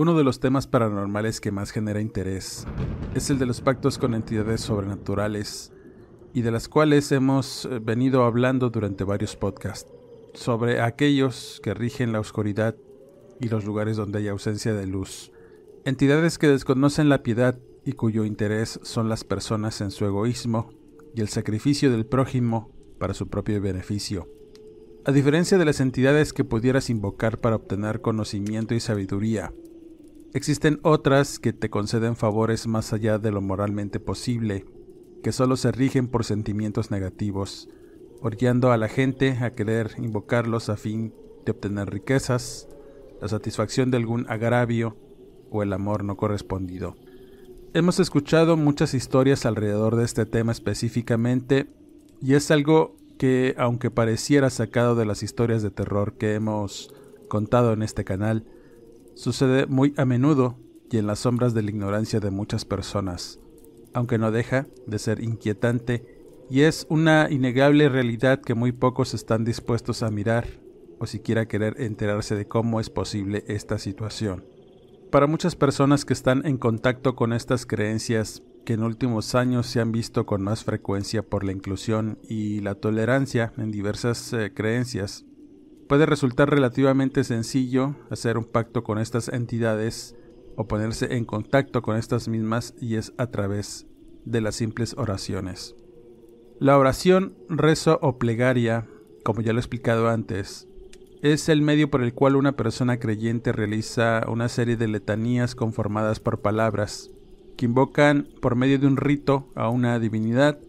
Uno de los temas paranormales que más genera interés es el de los pactos con entidades sobrenaturales y de las cuales hemos eh, venido hablando durante varios podcasts, sobre aquellos que rigen la oscuridad y los lugares donde hay ausencia de luz. Entidades que desconocen la piedad y cuyo interés son las personas en su egoísmo y el sacrificio del prójimo para su propio beneficio. A diferencia de las entidades que pudieras invocar para obtener conocimiento y sabiduría, Existen otras que te conceden favores más allá de lo moralmente posible, que solo se rigen por sentimientos negativos, orillando a la gente a querer invocarlos a fin de obtener riquezas, la satisfacción de algún agravio o el amor no correspondido. Hemos escuchado muchas historias alrededor de este tema específicamente y es algo que, aunque pareciera sacado de las historias de terror que hemos contado en este canal, Sucede muy a menudo y en las sombras de la ignorancia de muchas personas, aunque no deja de ser inquietante y es una innegable realidad que muy pocos están dispuestos a mirar o siquiera querer enterarse de cómo es posible esta situación. Para muchas personas que están en contacto con estas creencias que en últimos años se han visto con más frecuencia por la inclusión y la tolerancia en diversas eh, creencias, Puede resultar relativamente sencillo hacer un pacto con estas entidades o ponerse en contacto con estas mismas y es a través de las simples oraciones. La oración, rezo o plegaria, como ya lo he explicado antes, es el medio por el cual una persona creyente realiza una serie de letanías conformadas por palabras que invocan por medio de un rito a una divinidad,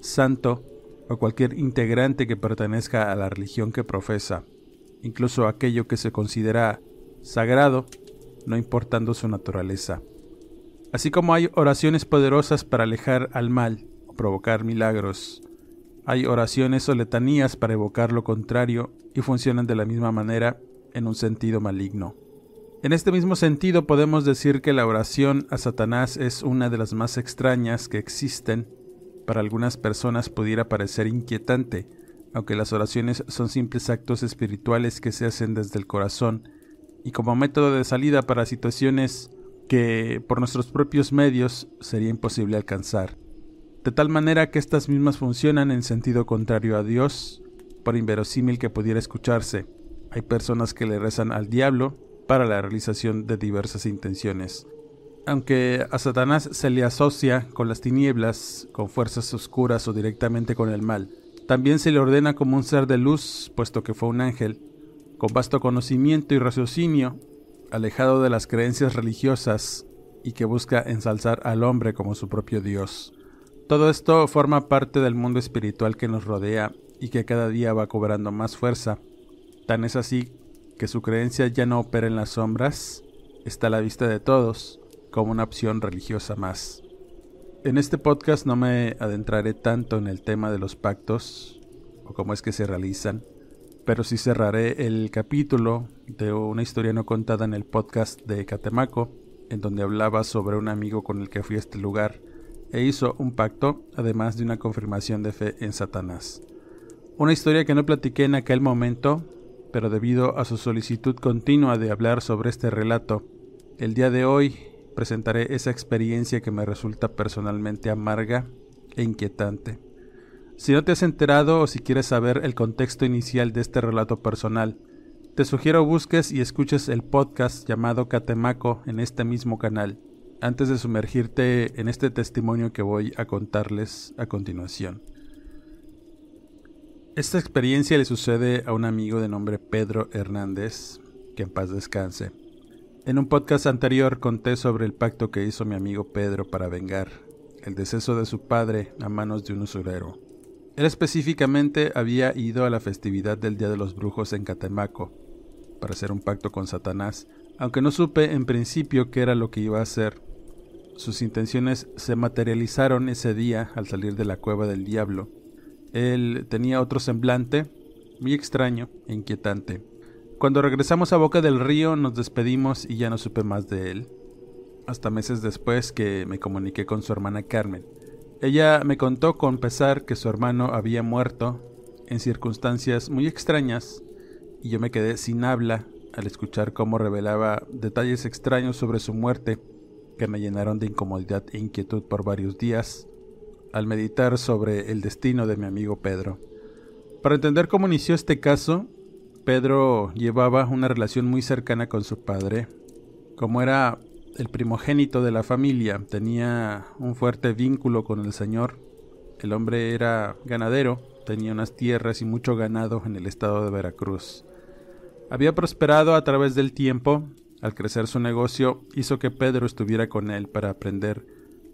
santo o cualquier integrante que pertenezca a la religión que profesa incluso aquello que se considera sagrado, no importando su naturaleza. Así como hay oraciones poderosas para alejar al mal o provocar milagros, hay oraciones o letanías para evocar lo contrario y funcionan de la misma manera en un sentido maligno. En este mismo sentido podemos decir que la oración a Satanás es una de las más extrañas que existen. Para algunas personas pudiera parecer inquietante, aunque las oraciones son simples actos espirituales que se hacen desde el corazón y como método de salida para situaciones que por nuestros propios medios sería imposible alcanzar, de tal manera que estas mismas funcionan en sentido contrario a Dios, por inverosímil que pudiera escucharse. Hay personas que le rezan al diablo para la realización de diversas intenciones. Aunque a Satanás se le asocia con las tinieblas, con fuerzas oscuras o directamente con el mal, también se le ordena como un ser de luz, puesto que fue un ángel, con vasto conocimiento y raciocinio, alejado de las creencias religiosas y que busca ensalzar al hombre como su propio Dios. Todo esto forma parte del mundo espiritual que nos rodea y que cada día va cobrando más fuerza. Tan es así que su creencia ya no opera en las sombras, está a la vista de todos, como una opción religiosa más. En este podcast no me adentraré tanto en el tema de los pactos o cómo es que se realizan, pero sí cerraré el capítulo de una historia no contada en el podcast de Catemaco, en donde hablaba sobre un amigo con el que fui a este lugar e hizo un pacto, además de una confirmación de fe en Satanás. Una historia que no platiqué en aquel momento, pero debido a su solicitud continua de hablar sobre este relato, el día de hoy presentaré esa experiencia que me resulta personalmente amarga e inquietante. Si no te has enterado o si quieres saber el contexto inicial de este relato personal, te sugiero busques y escuches el podcast llamado Catemaco en este mismo canal, antes de sumergirte en este testimonio que voy a contarles a continuación. Esta experiencia le sucede a un amigo de nombre Pedro Hernández, que en paz descanse. En un podcast anterior conté sobre el pacto que hizo mi amigo Pedro para vengar el deceso de su padre a manos de un usurero. Él específicamente había ido a la festividad del Día de los Brujos en Catemaco para hacer un pacto con Satanás, aunque no supe en principio qué era lo que iba a hacer. Sus intenciones se materializaron ese día al salir de la cueva del diablo él tenía otro semblante, muy extraño e inquietante. Cuando regresamos a Boca del Río nos despedimos y ya no supe más de él. Hasta meses después que me comuniqué con su hermana Carmen. Ella me contó con pesar que su hermano había muerto en circunstancias muy extrañas y yo me quedé sin habla al escuchar cómo revelaba detalles extraños sobre su muerte que me llenaron de incomodidad e inquietud por varios días al meditar sobre el destino de mi amigo Pedro. Para entender cómo inició este caso, Pedro llevaba una relación muy cercana con su padre. Como era el primogénito de la familia, tenía un fuerte vínculo con el Señor. El hombre era ganadero, tenía unas tierras y mucho ganado en el estado de Veracruz. Había prosperado a través del tiempo, al crecer su negocio hizo que Pedro estuviera con él para aprender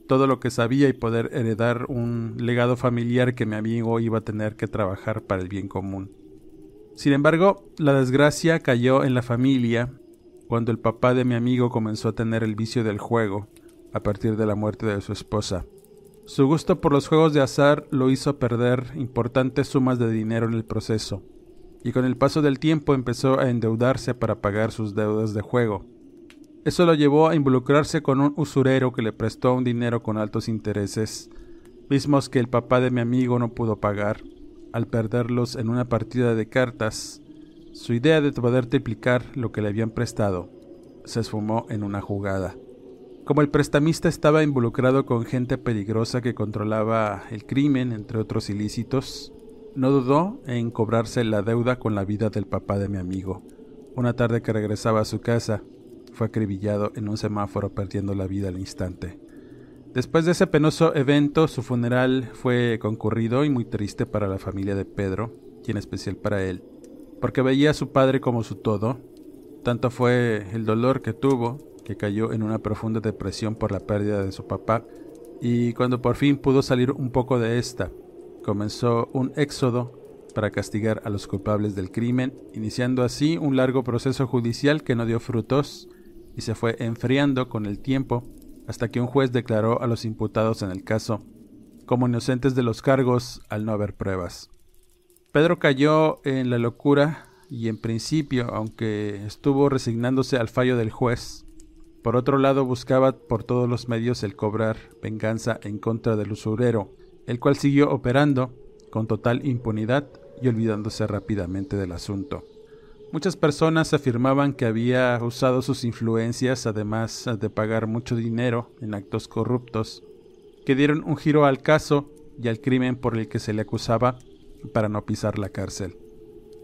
todo lo que sabía y poder heredar un legado familiar que mi amigo iba a tener que trabajar para el bien común. Sin embargo, la desgracia cayó en la familia cuando el papá de mi amigo comenzó a tener el vicio del juego a partir de la muerte de su esposa. Su gusto por los juegos de azar lo hizo perder importantes sumas de dinero en el proceso, y con el paso del tiempo empezó a endeudarse para pagar sus deudas de juego. Eso lo llevó a involucrarse con un usurero que le prestó un dinero con altos intereses, mismos que el papá de mi amigo no pudo pagar. Al perderlos en una partida de cartas, su idea de poder triplicar lo que le habían prestado se esfumó en una jugada. Como el prestamista estaba involucrado con gente peligrosa que controlaba el crimen, entre otros ilícitos, no dudó en cobrarse la deuda con la vida del papá de mi amigo. Una tarde que regresaba a su casa, fue acribillado en un semáforo perdiendo la vida al instante. Después de ese penoso evento, su funeral fue concurrido y muy triste para la familia de Pedro, y en especial para él, porque veía a su padre como su todo. Tanto fue el dolor que tuvo, que cayó en una profunda depresión por la pérdida de su papá, y cuando por fin pudo salir un poco de esta, comenzó un éxodo para castigar a los culpables del crimen, iniciando así un largo proceso judicial que no dio frutos y se fue enfriando con el tiempo hasta que un juez declaró a los imputados en el caso como inocentes de los cargos al no haber pruebas. Pedro cayó en la locura y en principio, aunque estuvo resignándose al fallo del juez, por otro lado buscaba por todos los medios el cobrar venganza en contra del usurero, el cual siguió operando con total impunidad y olvidándose rápidamente del asunto. Muchas personas afirmaban que había usado sus influencias, además de pagar mucho dinero en actos corruptos, que dieron un giro al caso y al crimen por el que se le acusaba para no pisar la cárcel.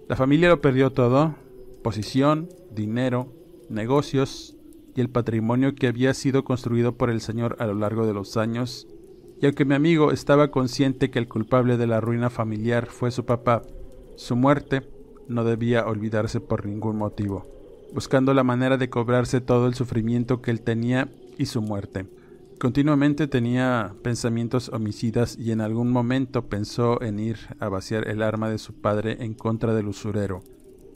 La familia lo perdió todo, posición, dinero, negocios y el patrimonio que había sido construido por el Señor a lo largo de los años, y aunque mi amigo estaba consciente que el culpable de la ruina familiar fue su papá, su muerte no debía olvidarse por ningún motivo, buscando la manera de cobrarse todo el sufrimiento que él tenía y su muerte. Continuamente tenía pensamientos homicidas y en algún momento pensó en ir a vaciar el arma de su padre en contra del usurero.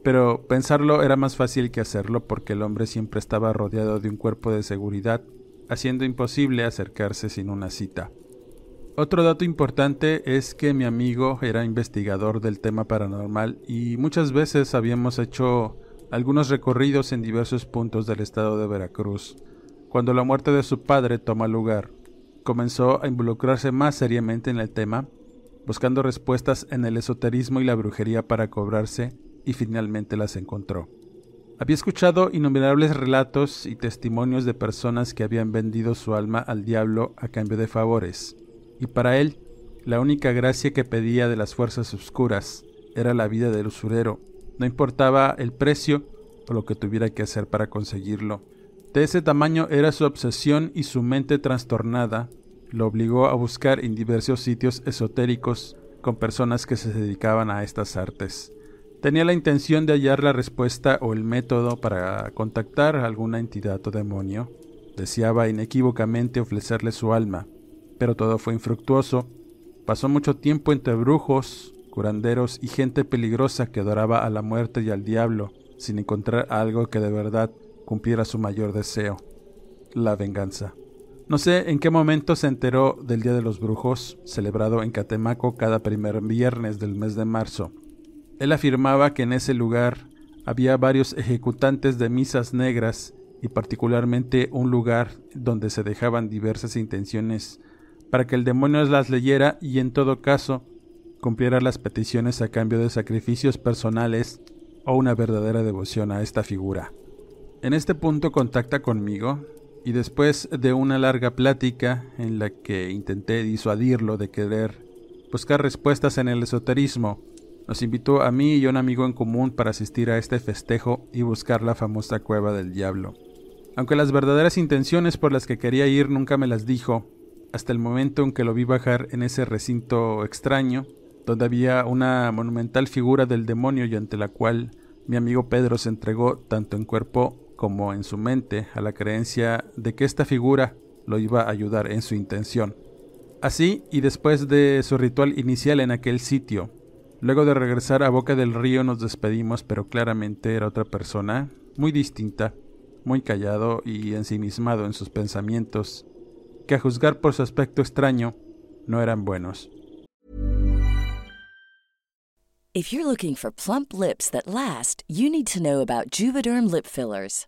Pero pensarlo era más fácil que hacerlo porque el hombre siempre estaba rodeado de un cuerpo de seguridad, haciendo imposible acercarse sin una cita. Otro dato importante es que mi amigo era investigador del tema paranormal y muchas veces habíamos hecho algunos recorridos en diversos puntos del estado de Veracruz. Cuando la muerte de su padre toma lugar, comenzó a involucrarse más seriamente en el tema, buscando respuestas en el esoterismo y la brujería para cobrarse y finalmente las encontró. Había escuchado innumerables relatos y testimonios de personas que habían vendido su alma al diablo a cambio de favores y para él la única gracia que pedía de las fuerzas oscuras era la vida del usurero, no importaba el precio o lo que tuviera que hacer para conseguirlo. De ese tamaño era su obsesión y su mente trastornada lo obligó a buscar en diversos sitios esotéricos con personas que se dedicaban a estas artes. Tenía la intención de hallar la respuesta o el método para contactar a alguna entidad o demonio. Deseaba inequívocamente ofrecerle su alma, pero todo fue infructuoso. Pasó mucho tiempo entre brujos, curanderos y gente peligrosa que adoraba a la muerte y al diablo, sin encontrar algo que de verdad cumpliera su mayor deseo, la venganza. No sé en qué momento se enteró del Día de los Brujos, celebrado en Catemaco cada primer viernes del mes de marzo. Él afirmaba que en ese lugar había varios ejecutantes de misas negras y particularmente un lugar donde se dejaban diversas intenciones para que el demonio las leyera y en todo caso cumpliera las peticiones a cambio de sacrificios personales o una verdadera devoción a esta figura. En este punto contacta conmigo y después de una larga plática en la que intenté disuadirlo de querer buscar respuestas en el esoterismo, nos invitó a mí y a un amigo en común para asistir a este festejo y buscar la famosa cueva del diablo. Aunque las verdaderas intenciones por las que quería ir nunca me las dijo, hasta el momento en que lo vi bajar en ese recinto extraño, donde había una monumental figura del demonio y ante la cual mi amigo Pedro se entregó tanto en cuerpo como en su mente a la creencia de que esta figura lo iba a ayudar en su intención. Así, y después de su ritual inicial en aquel sitio, luego de regresar a Boca del Río nos despedimos, pero claramente era otra persona, muy distinta, muy callado y ensimismado en sus pensamientos, que a juzgar por su aspecto extraño, no eran buenos. If you're looking for plump lips that last, you need to know about Juvederm lip fillers.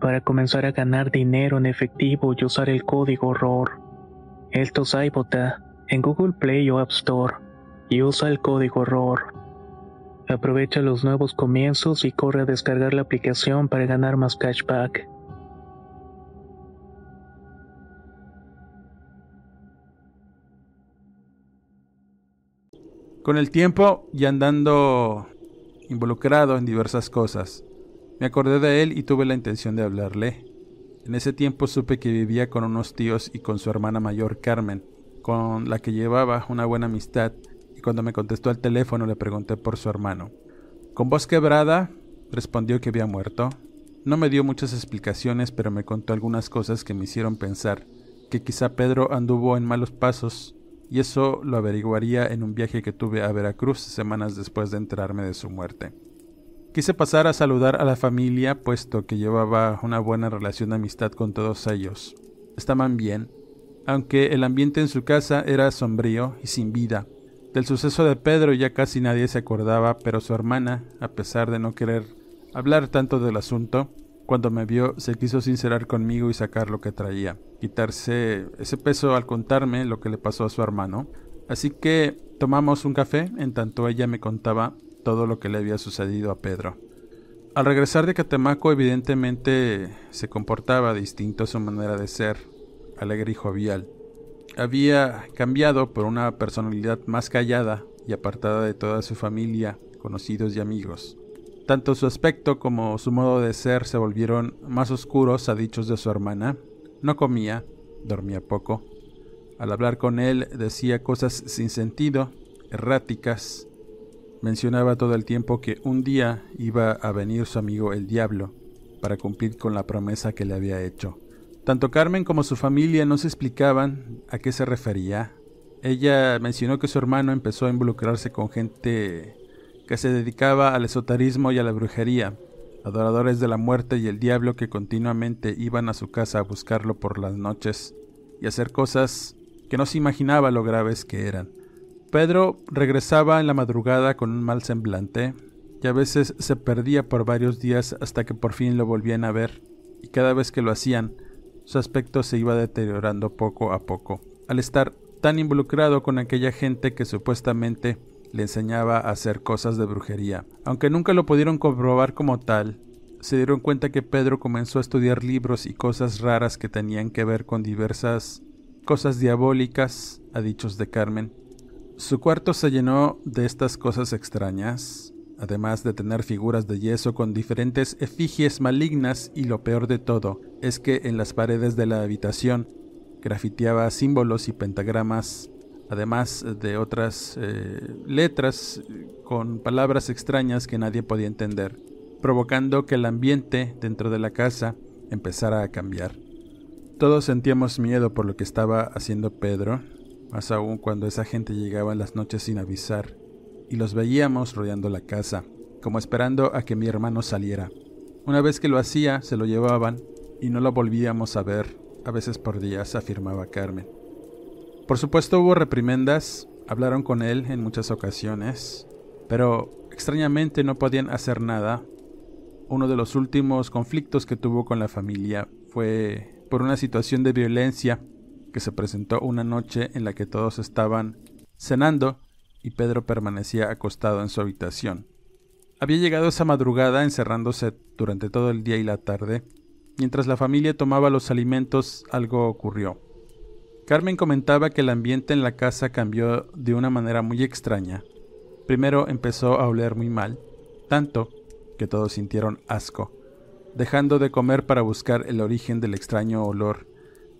para comenzar a ganar dinero en efectivo y usar el código ROR. Esto es iBota en Google Play o App Store y usa el código ROR. Aprovecha los nuevos comienzos y corre a descargar la aplicación para ganar más cashback. Con el tiempo y andando involucrado en diversas cosas, me acordé de él y tuve la intención de hablarle. En ese tiempo supe que vivía con unos tíos y con su hermana mayor Carmen, con la que llevaba una buena amistad, y cuando me contestó al teléfono le pregunté por su hermano. Con voz quebrada, respondió que había muerto. No me dio muchas explicaciones, pero me contó algunas cosas que me hicieron pensar que quizá Pedro anduvo en malos pasos y eso lo averiguaría en un viaje que tuve a Veracruz semanas después de enterarme de su muerte. Quise pasar a saludar a la familia, puesto que llevaba una buena relación de amistad con todos ellos. Estaban bien, aunque el ambiente en su casa era sombrío y sin vida. Del suceso de Pedro ya casi nadie se acordaba, pero su hermana, a pesar de no querer hablar tanto del asunto, cuando me vio se quiso sincerar conmigo y sacar lo que traía, quitarse ese peso al contarme lo que le pasó a su hermano. Así que tomamos un café en tanto ella me contaba todo lo que le había sucedido a Pedro. Al regresar de Catemaco evidentemente se comportaba distinto a su manera de ser, alegre y jovial. Había cambiado por una personalidad más callada y apartada de toda su familia, conocidos y amigos. Tanto su aspecto como su modo de ser se volvieron más oscuros a dichos de su hermana. No comía, dormía poco. Al hablar con él decía cosas sin sentido, erráticas. Mencionaba todo el tiempo que un día iba a venir su amigo el diablo para cumplir con la promesa que le había hecho. Tanto Carmen como su familia no se explicaban a qué se refería. Ella mencionó que su hermano empezó a involucrarse con gente que se dedicaba al esoterismo y a la brujería, adoradores de la muerte y el diablo que continuamente iban a su casa a buscarlo por las noches y hacer cosas que no se imaginaba lo graves que eran. Pedro regresaba en la madrugada con un mal semblante y a veces se perdía por varios días hasta que por fin lo volvían a ver, y cada vez que lo hacían, su aspecto se iba deteriorando poco a poco. Al estar tan involucrado con aquella gente que supuestamente le enseñaba a hacer cosas de brujería. Aunque nunca lo pudieron comprobar como tal, se dieron cuenta que Pedro comenzó a estudiar libros y cosas raras que tenían que ver con diversas cosas diabólicas, a dichos de Carmen. Su cuarto se llenó de estas cosas extrañas, además de tener figuras de yeso con diferentes efigies malignas y lo peor de todo es que en las paredes de la habitación grafiteaba símbolos y pentagramas además de otras eh, letras con palabras extrañas que nadie podía entender, provocando que el ambiente dentro de la casa empezara a cambiar. Todos sentíamos miedo por lo que estaba haciendo Pedro, más aún cuando esa gente llegaba en las noches sin avisar, y los veíamos rodeando la casa, como esperando a que mi hermano saliera. Una vez que lo hacía, se lo llevaban y no lo volvíamos a ver, a veces por días, afirmaba Carmen. Por supuesto hubo reprimendas, hablaron con él en muchas ocasiones, pero extrañamente no podían hacer nada. Uno de los últimos conflictos que tuvo con la familia fue por una situación de violencia que se presentó una noche en la que todos estaban cenando y Pedro permanecía acostado en su habitación. Había llegado esa madrugada encerrándose durante todo el día y la tarde. Mientras la familia tomaba los alimentos, algo ocurrió. Carmen comentaba que el ambiente en la casa cambió de una manera muy extraña. Primero empezó a oler muy mal, tanto que todos sintieron asco, dejando de comer para buscar el origen del extraño olor.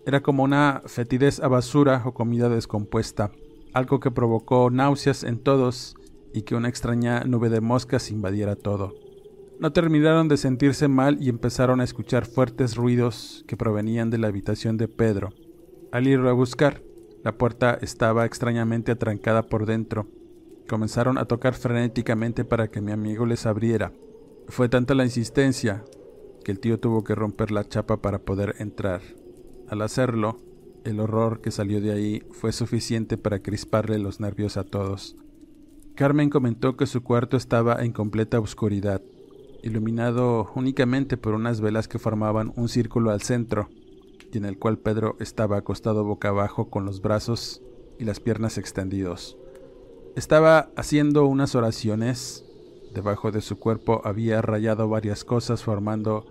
Era como una fetidez a basura o comida descompuesta, algo que provocó náuseas en todos y que una extraña nube de moscas invadiera todo. No terminaron de sentirse mal y empezaron a escuchar fuertes ruidos que provenían de la habitación de Pedro. Al ir a buscar, la puerta estaba extrañamente atrancada por dentro. Comenzaron a tocar frenéticamente para que mi amigo les abriera. Fue tanta la insistencia que el tío tuvo que romper la chapa para poder entrar. Al hacerlo, el horror que salió de ahí fue suficiente para crisparle los nervios a todos. Carmen comentó que su cuarto estaba en completa oscuridad, iluminado únicamente por unas velas que formaban un círculo al centro y en el cual Pedro estaba acostado boca abajo con los brazos y las piernas extendidos. Estaba haciendo unas oraciones. Debajo de su cuerpo había rayado varias cosas formando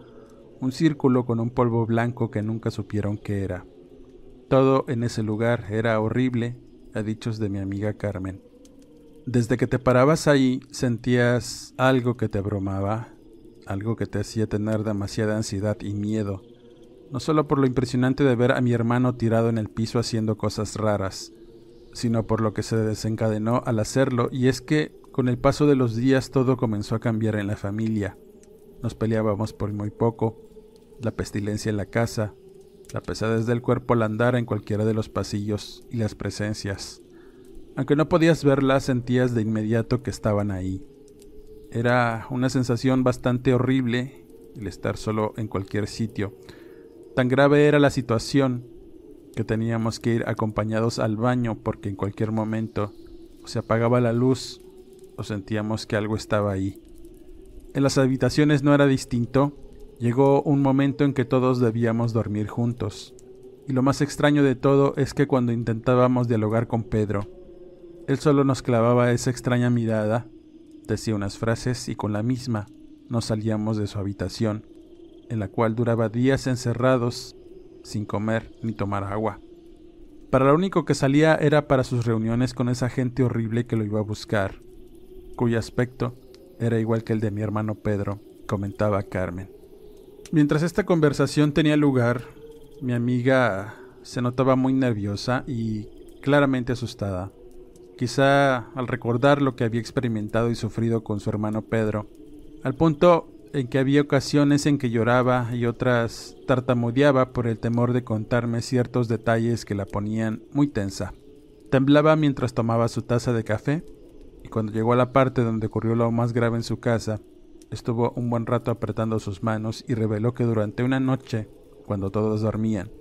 un círculo con un polvo blanco que nunca supieron qué era. Todo en ese lugar era horrible, a dichos de mi amiga Carmen. Desde que te parabas ahí sentías algo que te abrumaba, algo que te hacía tener demasiada ansiedad y miedo, no solo por lo impresionante de ver a mi hermano tirado en el piso haciendo cosas raras, sino por lo que se desencadenó al hacerlo, y es que con el paso de los días todo comenzó a cambiar en la familia. Nos peleábamos por muy poco, la pestilencia en la casa, la pesadez del cuerpo al andar en cualquiera de los pasillos y las presencias. Aunque no podías verlas, sentías de inmediato que estaban ahí. Era una sensación bastante horrible el estar solo en cualquier sitio. Tan grave era la situación que teníamos que ir acompañados al baño porque en cualquier momento se apagaba la luz o sentíamos que algo estaba ahí. En las habitaciones no era distinto, llegó un momento en que todos debíamos dormir juntos. Y lo más extraño de todo es que cuando intentábamos dialogar con Pedro, él solo nos clavaba esa extraña mirada, decía unas frases y con la misma nos salíamos de su habitación, en la cual duraba días encerrados sin comer ni tomar agua. Para lo único que salía era para sus reuniones con esa gente horrible que lo iba a buscar, cuyo aspecto era igual que el de mi hermano Pedro, comentaba Carmen. Mientras esta conversación tenía lugar, mi amiga se notaba muy nerviosa y claramente asustada. Quizá al recordar lo que había experimentado y sufrido con su hermano Pedro, al punto en que había ocasiones en que lloraba y otras tartamudeaba por el temor de contarme ciertos detalles que la ponían muy tensa. Temblaba mientras tomaba su taza de café y cuando llegó a la parte donde ocurrió lo más grave en su casa, estuvo un buen rato apretando sus manos y reveló que durante una noche, cuando todos dormían,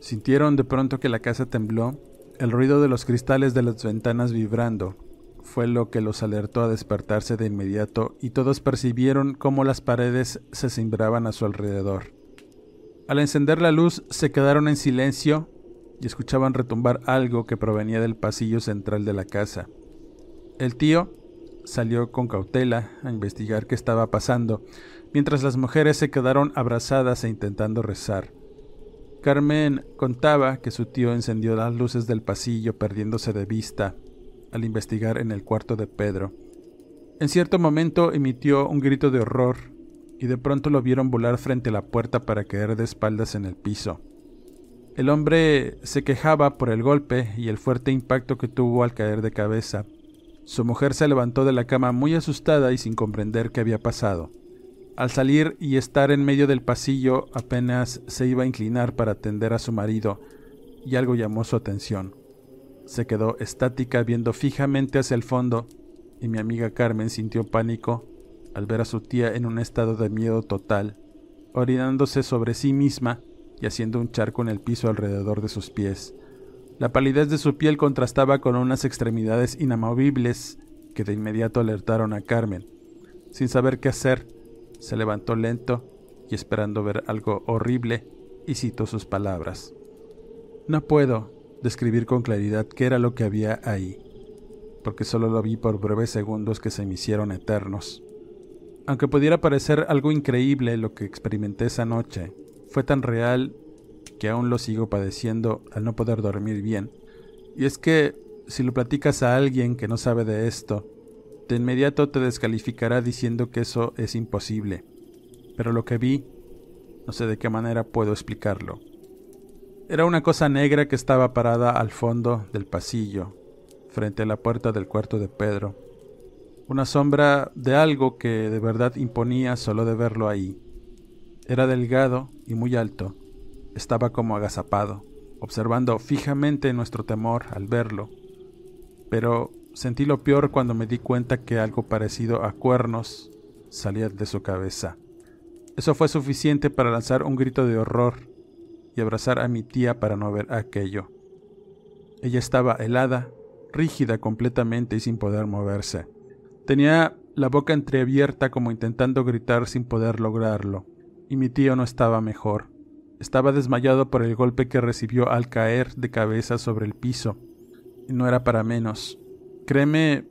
sintieron de pronto que la casa tembló, el ruido de los cristales de las ventanas vibrando, fue lo que los alertó a despertarse de inmediato y todos percibieron cómo las paredes se cimbraban a su alrededor. Al encender la luz se quedaron en silencio y escuchaban retumbar algo que provenía del pasillo central de la casa. El tío salió con cautela a investigar qué estaba pasando, mientras las mujeres se quedaron abrazadas e intentando rezar. Carmen contaba que su tío encendió las luces del pasillo perdiéndose de vista al investigar en el cuarto de Pedro. En cierto momento emitió un grito de horror y de pronto lo vieron volar frente a la puerta para caer de espaldas en el piso. El hombre se quejaba por el golpe y el fuerte impacto que tuvo al caer de cabeza. Su mujer se levantó de la cama muy asustada y sin comprender qué había pasado. Al salir y estar en medio del pasillo apenas se iba a inclinar para atender a su marido, y algo llamó su atención. Se quedó estática viendo fijamente hacia el fondo y mi amiga Carmen sintió pánico al ver a su tía en un estado de miedo total, orinándose sobre sí misma y haciendo un charco en el piso alrededor de sus pies. La palidez de su piel contrastaba con unas extremidades inamovibles que de inmediato alertaron a Carmen. Sin saber qué hacer, se levantó lento y esperando ver algo horrible, y citó sus palabras. No puedo, describir con claridad qué era lo que había ahí, porque solo lo vi por breves segundos que se me hicieron eternos. Aunque pudiera parecer algo increíble lo que experimenté esa noche, fue tan real que aún lo sigo padeciendo al no poder dormir bien. Y es que si lo platicas a alguien que no sabe de esto, de inmediato te descalificará diciendo que eso es imposible. Pero lo que vi, no sé de qué manera puedo explicarlo. Era una cosa negra que estaba parada al fondo del pasillo, frente a la puerta del cuarto de Pedro. Una sombra de algo que de verdad imponía solo de verlo ahí. Era delgado y muy alto. Estaba como agazapado, observando fijamente nuestro temor al verlo. Pero sentí lo peor cuando me di cuenta que algo parecido a cuernos salía de su cabeza. Eso fue suficiente para lanzar un grito de horror y abrazar a mi tía para no ver aquello. Ella estaba helada, rígida completamente y sin poder moverse. Tenía la boca entreabierta como intentando gritar sin poder lograrlo, y mi tío no estaba mejor. Estaba desmayado por el golpe que recibió al caer de cabeza sobre el piso, y no era para menos. Créeme,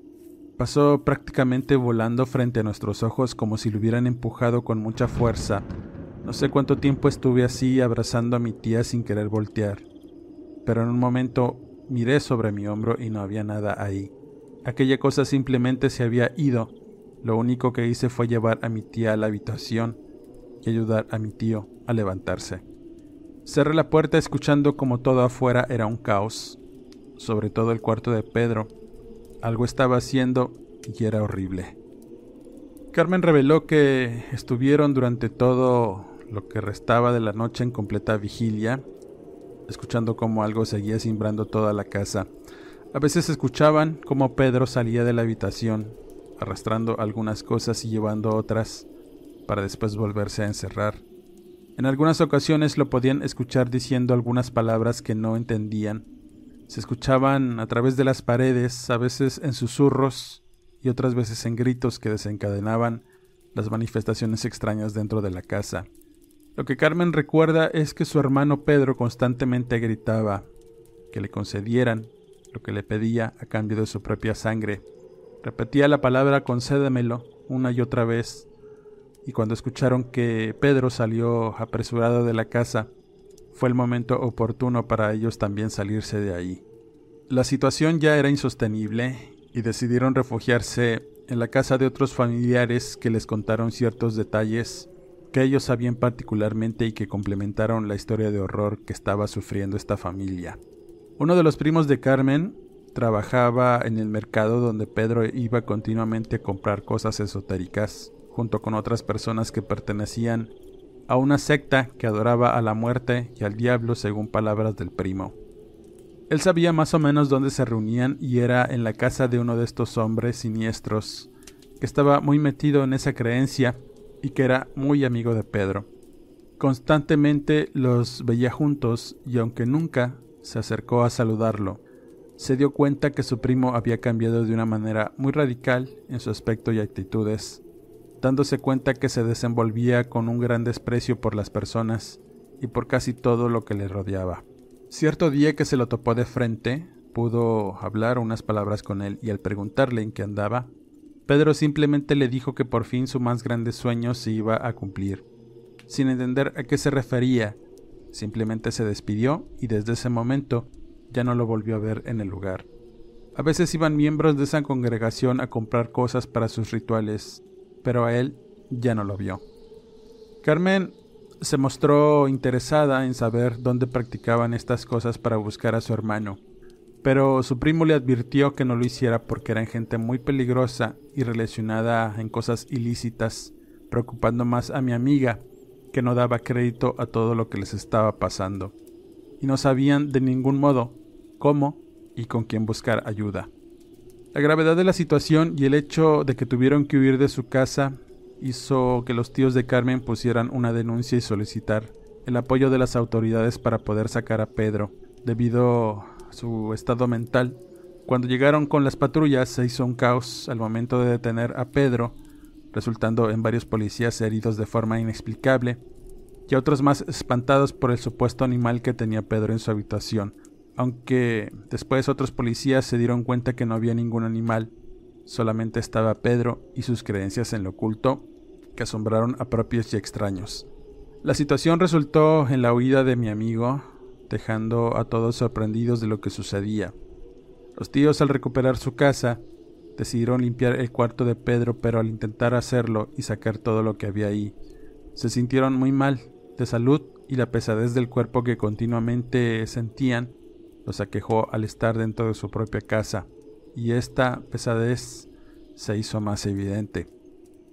pasó prácticamente volando frente a nuestros ojos como si lo hubieran empujado con mucha fuerza. No sé cuánto tiempo estuve así abrazando a mi tía sin querer voltear, pero en un momento miré sobre mi hombro y no había nada ahí. Aquella cosa simplemente se había ido. Lo único que hice fue llevar a mi tía a la habitación y ayudar a mi tío a levantarse. Cerré la puerta escuchando como todo afuera era un caos, sobre todo el cuarto de Pedro, algo estaba haciendo y era horrible. Carmen reveló que estuvieron durante todo lo que restaba de la noche en completa vigilia, escuchando cómo algo seguía simbrando toda la casa. A veces escuchaban cómo Pedro salía de la habitación, arrastrando algunas cosas y llevando otras, para después volverse a encerrar. En algunas ocasiones lo podían escuchar diciendo algunas palabras que no entendían, se escuchaban a través de las paredes, a veces en susurros y otras veces en gritos que desencadenaban las manifestaciones extrañas dentro de la casa. Lo que Carmen recuerda es que su hermano Pedro constantemente gritaba que le concedieran lo que le pedía a cambio de su propia sangre. Repetía la palabra concédemelo una y otra vez, y cuando escucharon que Pedro salió apresurado de la casa, fue el momento oportuno para ellos también salirse de ahí. La situación ya era insostenible y decidieron refugiarse en la casa de otros familiares que les contaron ciertos detalles que ellos sabían particularmente y que complementaron la historia de horror que estaba sufriendo esta familia. Uno de los primos de Carmen trabajaba en el mercado donde Pedro iba continuamente a comprar cosas esotéricas, junto con otras personas que pertenecían a una secta que adoraba a la muerte y al diablo según palabras del primo. Él sabía más o menos dónde se reunían y era en la casa de uno de estos hombres siniestros, que estaba muy metido en esa creencia y que era muy amigo de Pedro. Constantemente los veía juntos y aunque nunca se acercó a saludarlo, se dio cuenta que su primo había cambiado de una manera muy radical en su aspecto y actitudes dándose cuenta que se desenvolvía con un gran desprecio por las personas y por casi todo lo que le rodeaba. Cierto día que se lo topó de frente, pudo hablar unas palabras con él y al preguntarle en qué andaba, Pedro simplemente le dijo que por fin su más grande sueño se iba a cumplir. Sin entender a qué se refería, simplemente se despidió y desde ese momento ya no lo volvió a ver en el lugar. A veces iban miembros de esa congregación a comprar cosas para sus rituales pero a él ya no lo vio. Carmen se mostró interesada en saber dónde practicaban estas cosas para buscar a su hermano, pero su primo le advirtió que no lo hiciera porque eran gente muy peligrosa y relacionada en cosas ilícitas, preocupando más a mi amiga, que no daba crédito a todo lo que les estaba pasando, y no sabían de ningún modo cómo y con quién buscar ayuda. La gravedad de la situación y el hecho de que tuvieron que huir de su casa hizo que los tíos de Carmen pusieran una denuncia y solicitar el apoyo de las autoridades para poder sacar a Pedro, debido a su estado mental. Cuando llegaron con las patrullas se hizo un caos al momento de detener a Pedro, resultando en varios policías heridos de forma inexplicable y otros más espantados por el supuesto animal que tenía Pedro en su habitación, aunque después otros policías se dieron cuenta que no había ningún animal, solamente estaba Pedro y sus creencias en lo oculto, que asombraron a propios y extraños. La situación resultó en la huida de mi amigo, dejando a todos sorprendidos de lo que sucedía. Los tíos al recuperar su casa, decidieron limpiar el cuarto de Pedro, pero al intentar hacerlo y sacar todo lo que había ahí, se sintieron muy mal de salud y la pesadez del cuerpo que continuamente sentían los aquejó al estar dentro de su propia casa, y esta pesadez se hizo más evidente,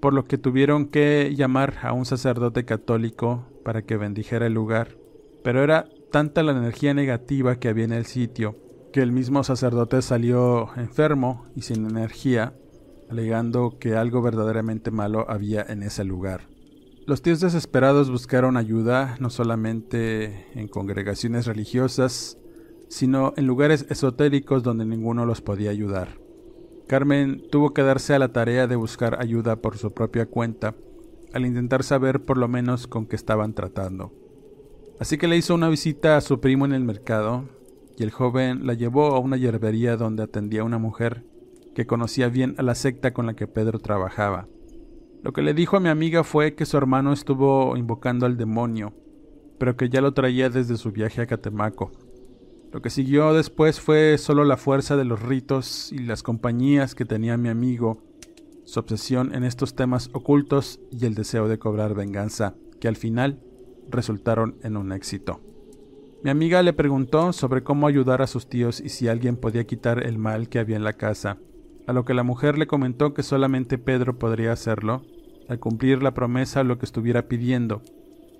por lo que tuvieron que llamar a un sacerdote católico para que bendijera el lugar, pero era tanta la energía negativa que había en el sitio, que el mismo sacerdote salió enfermo y sin energía, alegando que algo verdaderamente malo había en ese lugar. Los tíos desesperados buscaron ayuda no solamente en congregaciones religiosas, sino en lugares esotéricos donde ninguno los podía ayudar. Carmen tuvo que darse a la tarea de buscar ayuda por su propia cuenta, al intentar saber por lo menos con qué estaban tratando. Así que le hizo una visita a su primo en el mercado, y el joven la llevó a una yerbería donde atendía a una mujer que conocía bien a la secta con la que Pedro trabajaba. Lo que le dijo a mi amiga fue que su hermano estuvo invocando al demonio, pero que ya lo traía desde su viaje a Catemaco. Lo que siguió después fue solo la fuerza de los ritos y las compañías que tenía mi amigo, su obsesión en estos temas ocultos y el deseo de cobrar venganza, que al final resultaron en un éxito. Mi amiga le preguntó sobre cómo ayudar a sus tíos y si alguien podía quitar el mal que había en la casa, a lo que la mujer le comentó que solamente Pedro podría hacerlo, al cumplir la promesa lo que estuviera pidiendo.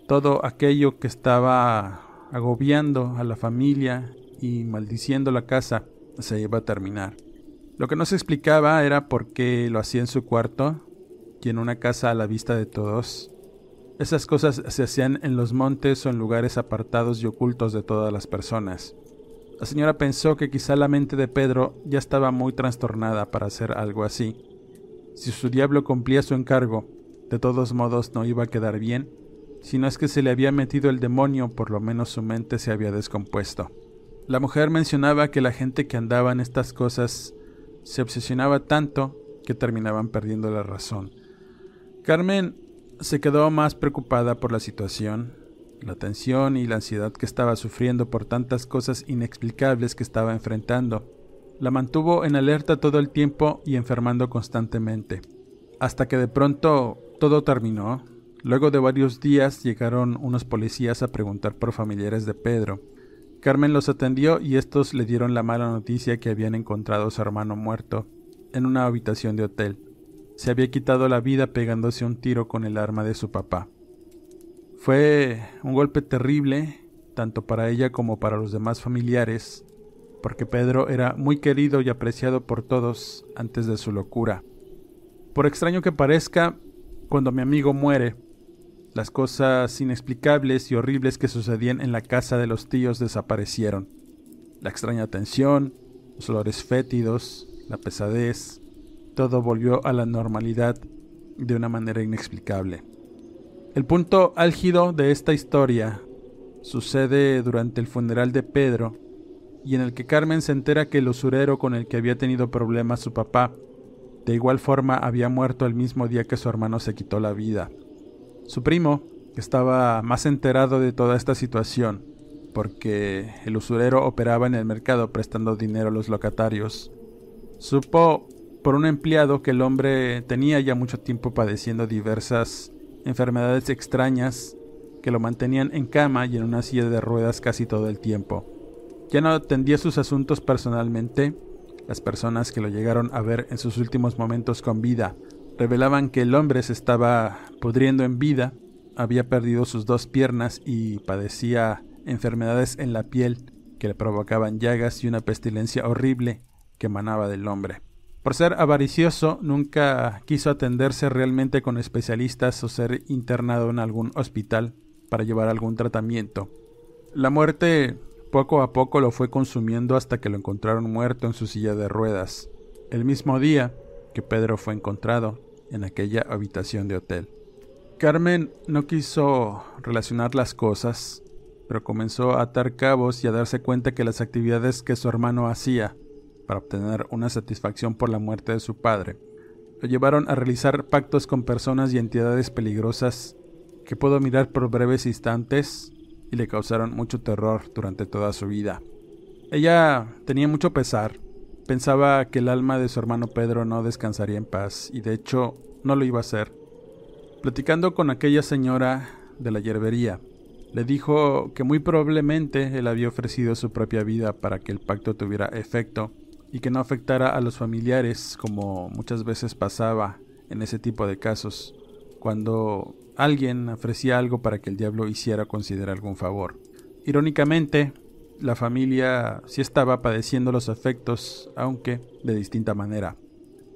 Todo aquello que estaba agobiando a la familia y maldiciendo la casa se iba a terminar. Lo que no se explicaba era por qué lo hacía en su cuarto y en una casa a la vista de todos. Esas cosas se hacían en los montes o en lugares apartados y ocultos de todas las personas. La señora pensó que quizá la mente de Pedro ya estaba muy trastornada para hacer algo así. Si su diablo cumplía su encargo, de todos modos no iba a quedar bien, si no es que se le había metido el demonio, por lo menos su mente se había descompuesto. La mujer mencionaba que la gente que andaba en estas cosas se obsesionaba tanto que terminaban perdiendo la razón. Carmen se quedó más preocupada por la situación, la tensión y la ansiedad que estaba sufriendo por tantas cosas inexplicables que estaba enfrentando. La mantuvo en alerta todo el tiempo y enfermando constantemente. Hasta que de pronto todo terminó. Luego de varios días llegaron unos policías a preguntar por familiares de Pedro. Carmen los atendió y estos le dieron la mala noticia que habían encontrado a su hermano muerto en una habitación de hotel. Se había quitado la vida pegándose un tiro con el arma de su papá. Fue un golpe terrible, tanto para ella como para los demás familiares, porque Pedro era muy querido y apreciado por todos antes de su locura. Por extraño que parezca, cuando mi amigo muere, las cosas inexplicables y horribles que sucedían en la casa de los tíos desaparecieron. La extraña tensión, los olores fétidos, la pesadez, todo volvió a la normalidad de una manera inexplicable. El punto álgido de esta historia sucede durante el funeral de Pedro y en el que Carmen se entera que el usurero con el que había tenido problemas su papá de igual forma había muerto el mismo día que su hermano se quitó la vida. Su primo, estaba más enterado de toda esta situación, porque el usurero operaba en el mercado prestando dinero a los locatarios, supo por un empleado que el hombre tenía ya mucho tiempo padeciendo diversas enfermedades extrañas que lo mantenían en cama y en una silla de ruedas casi todo el tiempo. Ya no atendía sus asuntos personalmente. Las personas que lo llegaron a ver en sus últimos momentos con vida revelaban que el hombre se estaba pudriendo en vida, había perdido sus dos piernas y padecía enfermedades en la piel que le provocaban llagas y una pestilencia horrible que emanaba del hombre. Por ser avaricioso, nunca quiso atenderse realmente con especialistas o ser internado en algún hospital para llevar algún tratamiento. La muerte poco a poco lo fue consumiendo hasta que lo encontraron muerto en su silla de ruedas, el mismo día que Pedro fue encontrado en aquella habitación de hotel. Carmen no quiso relacionar las cosas, pero comenzó a atar cabos y a darse cuenta que las actividades que su hermano hacía para obtener una satisfacción por la muerte de su padre. Lo llevaron a realizar pactos con personas y entidades peligrosas que pudo mirar por breves instantes y le causaron mucho terror durante toda su vida. Ella tenía mucho pesar, pensaba que el alma de su hermano Pedro no descansaría en paz y de hecho no lo iba a hacer. Platicando con aquella señora de la yerbería, le dijo que muy probablemente él había ofrecido su propia vida para que el pacto tuviera efecto y que no afectara a los familiares como muchas veces pasaba en ese tipo de casos, cuando alguien ofrecía algo para que el diablo hiciera considerar algún favor. Irónicamente, la familia sí estaba padeciendo los efectos, aunque de distinta manera.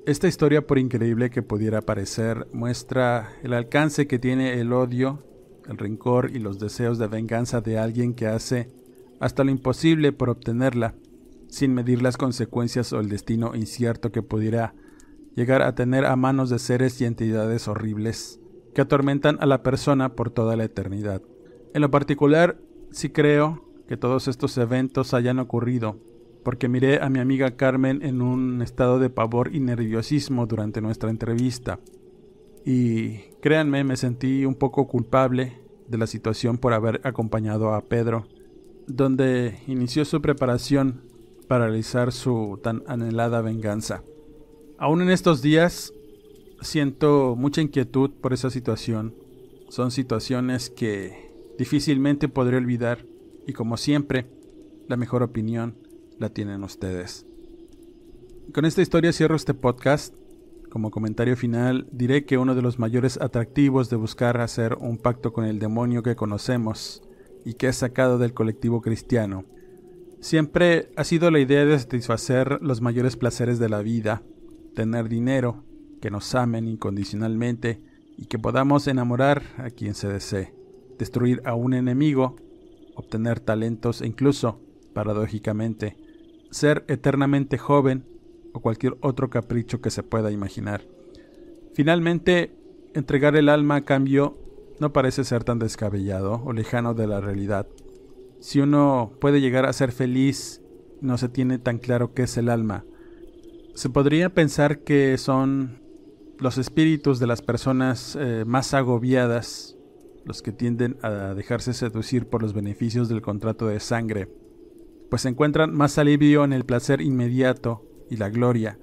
Esta historia, por increíble que pudiera parecer, muestra el alcance que tiene el odio, el rencor y los deseos de venganza de alguien que hace hasta lo imposible por obtenerla sin medir las consecuencias o el destino incierto que pudiera llegar a tener a manos de seres y entidades horribles que atormentan a la persona por toda la eternidad. En lo particular, sí creo que todos estos eventos hayan ocurrido porque miré a mi amiga Carmen en un estado de pavor y nerviosismo durante nuestra entrevista. Y créanme, me sentí un poco culpable de la situación por haber acompañado a Pedro, donde inició su preparación para realizar su tan anhelada venganza. Aún en estos días siento mucha inquietud por esa situación. Son situaciones que difícilmente podré olvidar y como siempre, la mejor opinión la tienen ustedes. Con esta historia cierro este podcast. Como comentario final diré que uno de los mayores atractivos de buscar hacer un pacto con el demonio que conocemos y que es sacado del colectivo cristiano siempre ha sido la idea de satisfacer los mayores placeres de la vida, tener dinero, que nos amen incondicionalmente y que podamos enamorar a quien se desee, destruir a un enemigo, obtener talentos e incluso, paradójicamente, ser eternamente joven o cualquier otro capricho que se pueda imaginar. Finalmente, entregar el alma a cambio no parece ser tan descabellado o lejano de la realidad. Si uno puede llegar a ser feliz, no se tiene tan claro qué es el alma. Se podría pensar que son los espíritus de las personas eh, más agobiadas, los que tienden a dejarse seducir por los beneficios del contrato de sangre, pues encuentran más alivio en el placer inmediato y la gloria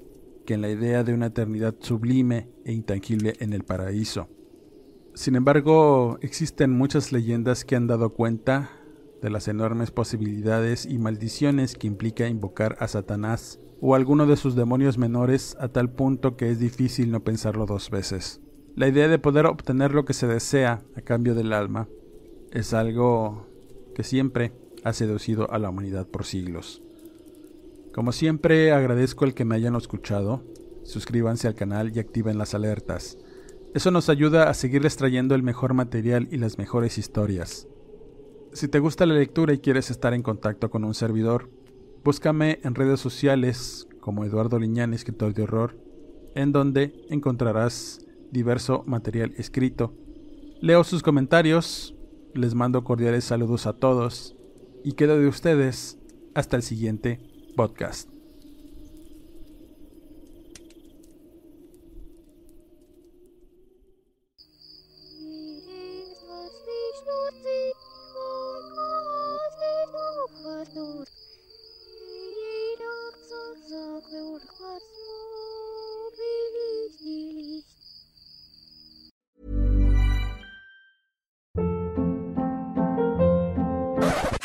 que en la idea de una eternidad sublime e intangible en el paraíso. Sin embargo, existen muchas leyendas que han dado cuenta de las enormes posibilidades y maldiciones que implica invocar a Satanás o alguno de sus demonios menores a tal punto que es difícil no pensarlo dos veces. La idea de poder obtener lo que se desea a cambio del alma es algo que siempre ha seducido a la humanidad por siglos. Como siempre agradezco el que me hayan escuchado, suscríbanse al canal y activen las alertas. Eso nos ayuda a seguirles trayendo el mejor material y las mejores historias. Si te gusta la lectura y quieres estar en contacto con un servidor, búscame en redes sociales como Eduardo Liñán, escritor de horror, en donde encontrarás diverso material escrito. Leo sus comentarios, les mando cordiales saludos a todos y quedo de ustedes hasta el siguiente podcast.